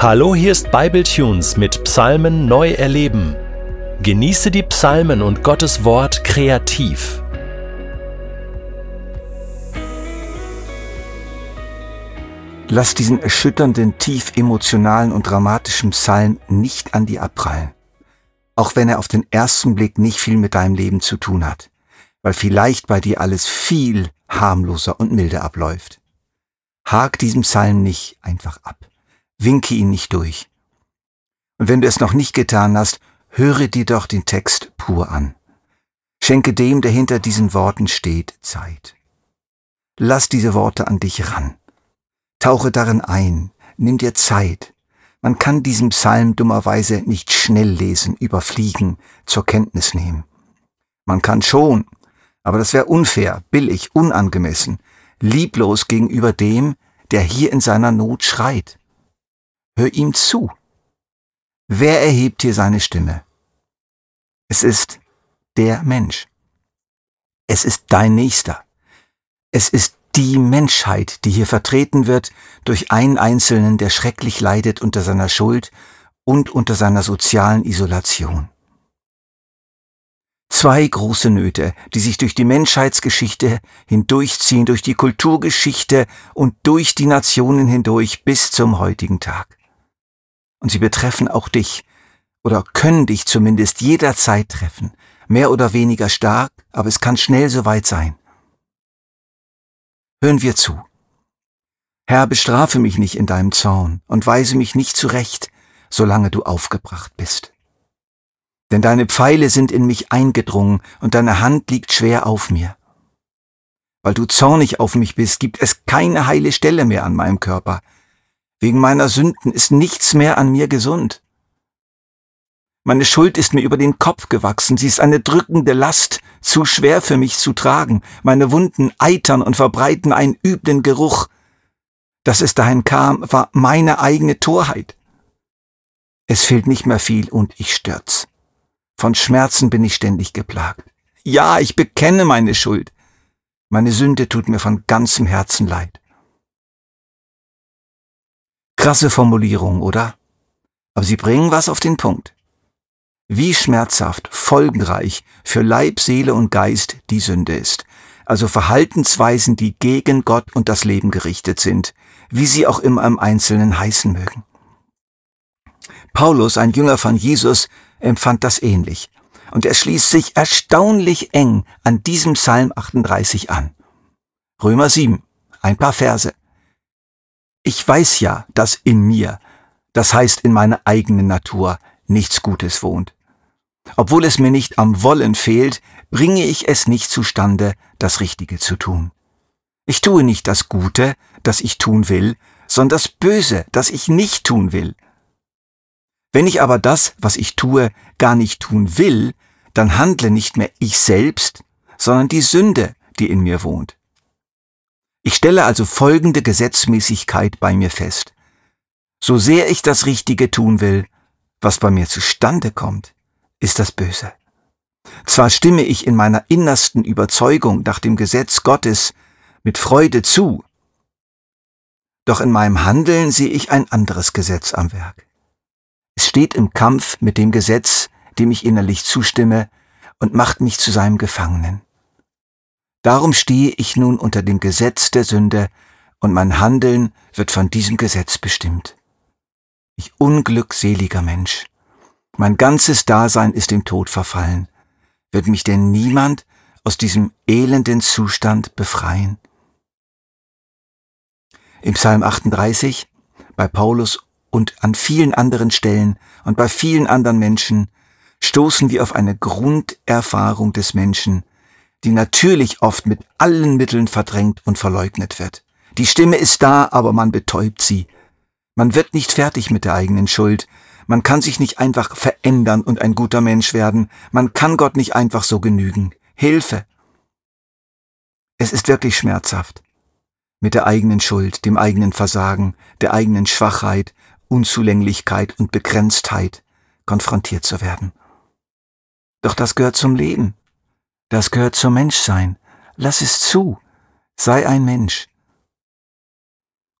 Hallo, hier ist Bibletunes mit Psalmen neu erleben. Genieße die Psalmen und Gottes Wort kreativ. Lass diesen erschütternden, tief emotionalen und dramatischen Psalm nicht an dir abprallen. Auch wenn er auf den ersten Blick nicht viel mit deinem Leben zu tun hat, weil vielleicht bei dir alles viel harmloser und milder abläuft. Hak diesem Psalm nicht einfach ab winke ihn nicht durch. Und wenn du es noch nicht getan hast, höre dir doch den Text pur an. Schenke dem, der hinter diesen Worten steht, Zeit. Lass diese Worte an dich ran. Tauche darin ein, nimm dir Zeit. Man kann diesen Psalm dummerweise nicht schnell lesen, überfliegen, zur Kenntnis nehmen. Man kann schon, aber das wäre unfair, billig, unangemessen, lieblos gegenüber dem, der hier in seiner Not schreit. Hör ihm zu. Wer erhebt hier seine Stimme? Es ist der Mensch. Es ist dein Nächster. Es ist die Menschheit, die hier vertreten wird durch einen Einzelnen, der schrecklich leidet unter seiner Schuld und unter seiner sozialen Isolation. Zwei große Nöte, die sich durch die Menschheitsgeschichte hindurchziehen, durch die Kulturgeschichte und durch die Nationen hindurch bis zum heutigen Tag und sie betreffen auch dich oder können dich zumindest jederzeit treffen, mehr oder weniger stark, aber es kann schnell soweit sein. Hören wir zu. Herr, bestrafe mich nicht in deinem Zorn und weise mich nicht zurecht, solange du aufgebracht bist. Denn deine Pfeile sind in mich eingedrungen und deine Hand liegt schwer auf mir. Weil du zornig auf mich bist, gibt es keine heile Stelle mehr an meinem Körper, Wegen meiner Sünden ist nichts mehr an mir gesund. Meine Schuld ist mir über den Kopf gewachsen, sie ist eine drückende Last, zu schwer für mich zu tragen. Meine Wunden eitern und verbreiten einen üblen Geruch. Dass es dahin kam, war meine eigene Torheit. Es fehlt nicht mehr viel und ich stürz. Von Schmerzen bin ich ständig geplagt. Ja, ich bekenne meine Schuld. Meine Sünde tut mir von ganzem Herzen leid. Krasse Formulierung, oder? Aber sie bringen was auf den Punkt. Wie schmerzhaft, folgenreich für Leib, Seele und Geist die Sünde ist. Also Verhaltensweisen, die gegen Gott und das Leben gerichtet sind, wie sie auch immer im Einzelnen heißen mögen. Paulus, ein Jünger von Jesus, empfand das ähnlich. Und er schließt sich erstaunlich eng an diesem Psalm 38 an. Römer 7, ein paar Verse. Ich weiß ja, dass in mir, das heißt in meiner eigenen Natur, nichts Gutes wohnt. Obwohl es mir nicht am Wollen fehlt, bringe ich es nicht zustande, das Richtige zu tun. Ich tue nicht das Gute, das ich tun will, sondern das Böse, das ich nicht tun will. Wenn ich aber das, was ich tue, gar nicht tun will, dann handle nicht mehr ich selbst, sondern die Sünde, die in mir wohnt. Ich stelle also folgende Gesetzmäßigkeit bei mir fest. So sehr ich das Richtige tun will, was bei mir zustande kommt, ist das Böse. Zwar stimme ich in meiner innersten Überzeugung nach dem Gesetz Gottes mit Freude zu, doch in meinem Handeln sehe ich ein anderes Gesetz am Werk. Es steht im Kampf mit dem Gesetz, dem ich innerlich zustimme, und macht mich zu seinem Gefangenen. Darum stehe ich nun unter dem Gesetz der Sünde, und mein Handeln wird von diesem Gesetz bestimmt. Ich unglückseliger Mensch. Mein ganzes Dasein ist dem Tod verfallen. Wird mich denn niemand aus diesem elenden Zustand befreien? Im Psalm 38, bei Paulus und an vielen anderen Stellen und bei vielen anderen Menschen stoßen wir auf eine Grunderfahrung des Menschen, die natürlich oft mit allen Mitteln verdrängt und verleugnet wird. Die Stimme ist da, aber man betäubt sie. Man wird nicht fertig mit der eigenen Schuld. Man kann sich nicht einfach verändern und ein guter Mensch werden. Man kann Gott nicht einfach so genügen. Hilfe! Es ist wirklich schmerzhaft, mit der eigenen Schuld, dem eigenen Versagen, der eigenen Schwachheit, Unzulänglichkeit und Begrenztheit konfrontiert zu werden. Doch das gehört zum Leben. Das gehört zum Menschsein. Lass es zu. Sei ein Mensch.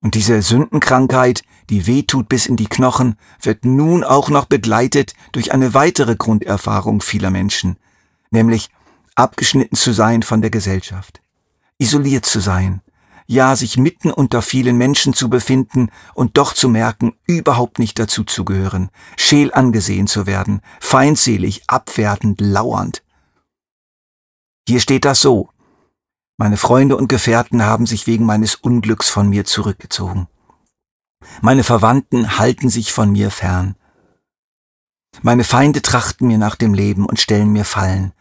Und diese Sündenkrankheit, die wehtut bis in die Knochen, wird nun auch noch begleitet durch eine weitere Grunderfahrung vieler Menschen, nämlich abgeschnitten zu sein von der Gesellschaft, isoliert zu sein, ja sich mitten unter vielen Menschen zu befinden und doch zu merken, überhaupt nicht dazu zu gehören, scheel angesehen zu werden, feindselig, abwertend, lauernd. Hier steht das so. Meine Freunde und Gefährten haben sich wegen meines Unglücks von mir zurückgezogen. Meine Verwandten halten sich von mir fern. Meine Feinde trachten mir nach dem Leben und stellen mir Fallen.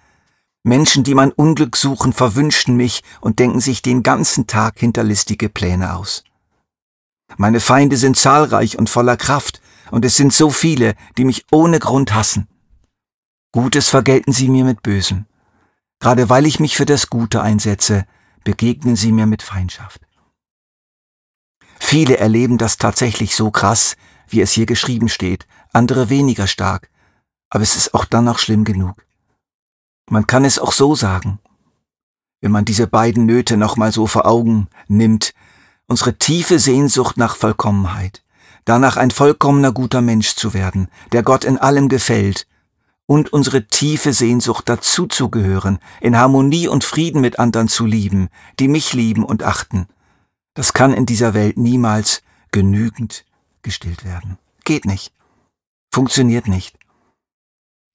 Menschen, die mein Unglück suchen, verwünschen mich und denken sich den ganzen Tag hinterlistige Pläne aus. Meine Feinde sind zahlreich und voller Kraft, und es sind so viele, die mich ohne Grund hassen. Gutes vergelten sie mir mit Bösem. Gerade weil ich mich für das Gute einsetze, begegnen sie mir mit Feindschaft. Viele erleben das tatsächlich so krass, wie es hier geschrieben steht, andere weniger stark, aber es ist auch dann noch schlimm genug. Man kann es auch so sagen. Wenn man diese beiden Nöte nochmal so vor Augen nimmt, unsere tiefe Sehnsucht nach Vollkommenheit, danach ein vollkommener guter Mensch zu werden, der Gott in allem gefällt, und unsere tiefe Sehnsucht dazu zu gehören, in Harmonie und Frieden mit anderen zu lieben, die mich lieben und achten, das kann in dieser Welt niemals genügend gestillt werden. Geht nicht. Funktioniert nicht.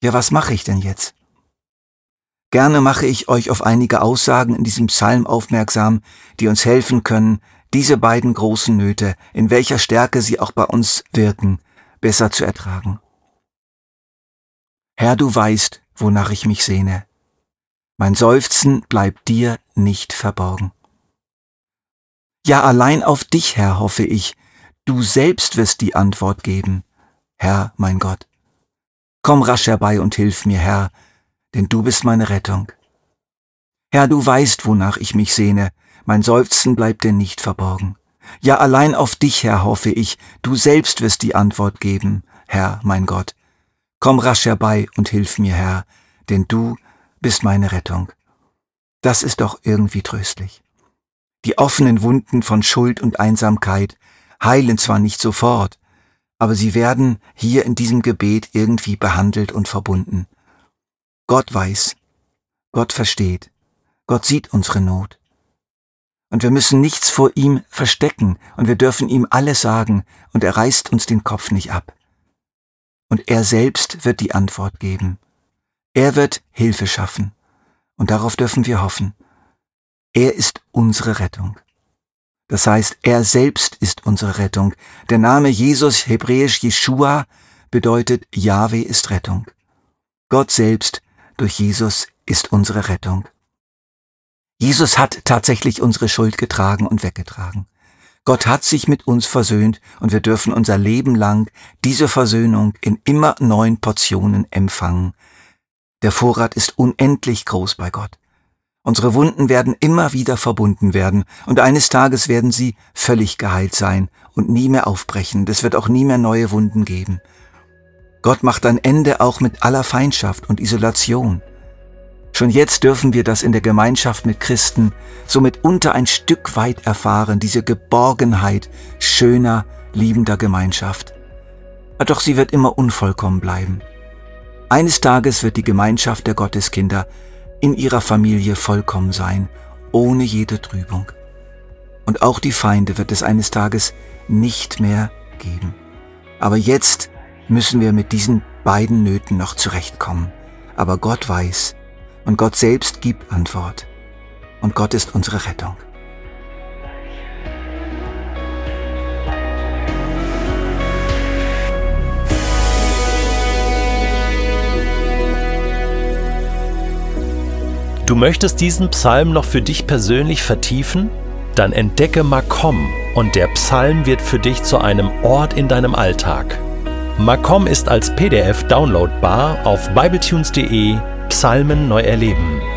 Ja, was mache ich denn jetzt? Gerne mache ich euch auf einige Aussagen in diesem Psalm aufmerksam, die uns helfen können, diese beiden großen Nöte, in welcher Stärke sie auch bei uns wirken, besser zu ertragen. Herr, du weißt, wonach ich mich sehne. Mein Seufzen bleibt dir nicht verborgen. Ja, allein auf dich, Herr, hoffe ich, du selbst wirst die Antwort geben, Herr, mein Gott. Komm rasch herbei und hilf mir, Herr, denn du bist meine Rettung. Herr, du weißt, wonach ich mich sehne, mein Seufzen bleibt dir nicht verborgen. Ja, allein auf dich, Herr, hoffe ich, du selbst wirst die Antwort geben, Herr, mein Gott. Komm rasch herbei und hilf mir, Herr, denn du bist meine Rettung. Das ist doch irgendwie tröstlich. Die offenen Wunden von Schuld und Einsamkeit heilen zwar nicht sofort, aber sie werden hier in diesem Gebet irgendwie behandelt und verbunden. Gott weiß, Gott versteht, Gott sieht unsere Not. Und wir müssen nichts vor ihm verstecken und wir dürfen ihm alles sagen und er reißt uns den Kopf nicht ab. Und er selbst wird die Antwort geben. Er wird Hilfe schaffen und darauf dürfen wir hoffen. Er ist unsere Rettung. Das heißt, er selbst ist unsere Rettung. Der Name Jesus, hebräisch Jeshua, bedeutet Yahweh ist Rettung. Gott selbst durch Jesus ist unsere Rettung. Jesus hat tatsächlich unsere Schuld getragen und weggetragen. Gott hat sich mit uns versöhnt und wir dürfen unser Leben lang diese Versöhnung in immer neuen Portionen empfangen. Der Vorrat ist unendlich groß bei Gott. Unsere Wunden werden immer wieder verbunden werden und eines Tages werden sie völlig geheilt sein und nie mehr aufbrechen. Es wird auch nie mehr neue Wunden geben. Gott macht ein Ende auch mit aller Feindschaft und Isolation. Schon jetzt dürfen wir das in der Gemeinschaft mit Christen somit unter ein Stück weit erfahren, diese Geborgenheit schöner, liebender Gemeinschaft. Doch sie wird immer unvollkommen bleiben. Eines Tages wird die Gemeinschaft der Gotteskinder in ihrer Familie vollkommen sein, ohne jede Trübung. Und auch die Feinde wird es eines Tages nicht mehr geben. Aber jetzt müssen wir mit diesen beiden Nöten noch zurechtkommen. Aber Gott weiß und Gott selbst gibt Antwort. Und Gott ist unsere Rettung. Du möchtest diesen Psalm noch für dich persönlich vertiefen? Dann entdecke Makom und der Psalm wird für dich zu einem Ort in deinem Alltag. Macom ist als PDF downloadbar auf bibletunes.de Psalmen neu erleben.